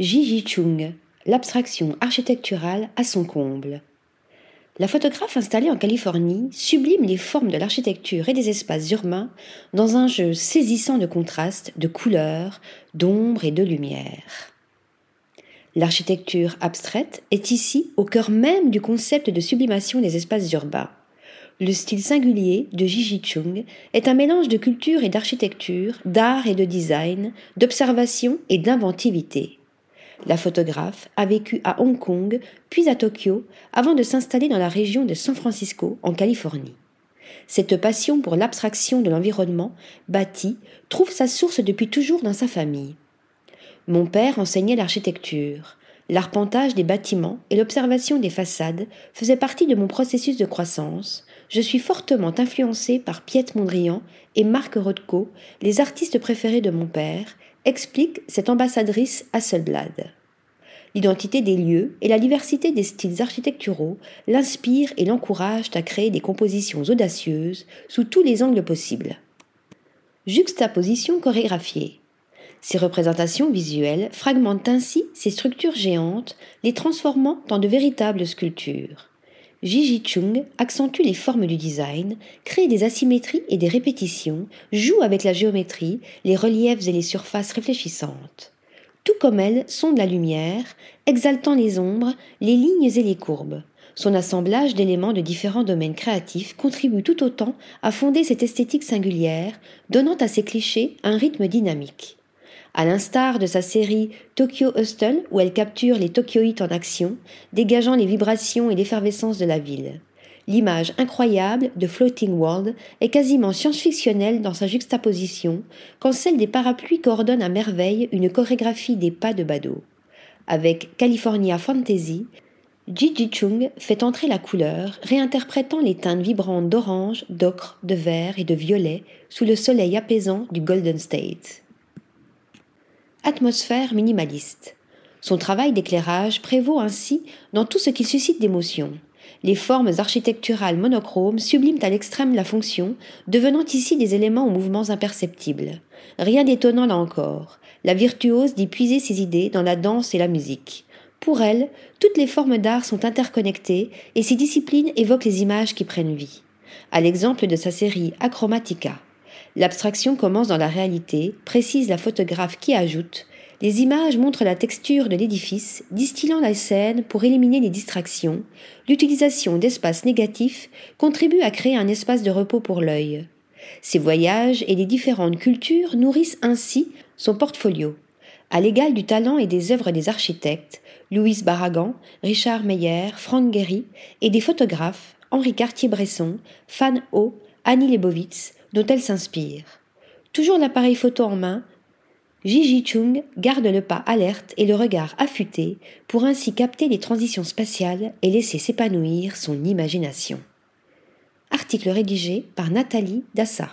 Ji Chung, l'abstraction architecturale à son comble. La photographe installée en Californie sublime les formes de l'architecture et des espaces urbains dans un jeu saisissant de contrastes, de couleurs, d'ombre et de lumière. L'architecture abstraite est ici au cœur même du concept de sublimation des espaces urbains. Le style singulier de Gigi Chung est un mélange de culture et d'architecture, d'art et de design, d'observation et d'inventivité. La photographe a vécu à Hong Kong, puis à Tokyo, avant de s'installer dans la région de San Francisco, en Californie. Cette passion pour l'abstraction de l'environnement bâti trouve sa source depuis toujours dans sa famille. Mon père enseignait l'architecture. L'arpentage des bâtiments et l'observation des façades faisaient partie de mon processus de croissance. Je suis fortement influencée par Piet Mondrian et Marc Rothko, les artistes préférés de mon père, explique cette ambassadrice Hasselblad. L'identité des lieux et la diversité des styles architecturaux l'inspirent et l'encouragent à créer des compositions audacieuses sous tous les angles possibles. Juxtaposition chorégraphiée. Ces représentations visuelles fragmentent ainsi ces structures géantes, les transformant en de véritables sculptures. Gigi Chung accentue les formes du design, crée des asymétries et des répétitions, joue avec la géométrie, les reliefs et les surfaces réfléchissantes. Tout comme elle, sonde la lumière, exaltant les ombres, les lignes et les courbes. Son assemblage d'éléments de différents domaines créatifs contribue tout autant à fonder cette esthétique singulière, donnant à ses clichés un rythme dynamique. À l'instar de sa série Tokyo Hustle, où elle capture les Tokyoïtes en action, dégageant les vibrations et l'effervescence de la ville. L'image incroyable de Floating World est quasiment science-fictionnelle dans sa juxtaposition, quand celle des parapluies coordonne à merveille une chorégraphie des pas de Bado. Avec California Fantasy, Gigi Chung fait entrer la couleur, réinterprétant les teintes vibrantes d'orange, d'ocre, de vert et de violet sous le soleil apaisant du Golden State. Atmosphère minimaliste. Son travail d'éclairage prévaut ainsi dans tout ce qui suscite d'émotion. Les formes architecturales monochromes subliment à l'extrême la fonction, devenant ici des éléments aux mouvements imperceptibles. Rien d'étonnant là encore. La virtuose d'y puiser ses idées dans la danse et la musique. Pour elle, toutes les formes d'art sont interconnectées et ces disciplines évoquent les images qui prennent vie. À l'exemple de sa série Achromatica. L'abstraction commence dans la réalité, précise la photographe qui ajoute Les images montrent la texture de l'édifice, distillant la scène pour éliminer les distractions. L'utilisation d'espaces négatifs contribue à créer un espace de repos pour l'œil. Ces voyages et les différentes cultures nourrissent ainsi son portfolio. À l'égal du talent et des œuvres des architectes, Louis Barragan, Richard Meyer, Frank Gehry, et des photographes, Henri Cartier-Bresson, Fan Ho, Annie Lebovitz, dont elle s'inspire. Toujours l'appareil photo en main, Gigi Chung garde le pas alerte et le regard affûté pour ainsi capter les transitions spatiales et laisser s'épanouir son imagination. Article rédigé par Nathalie Dassa.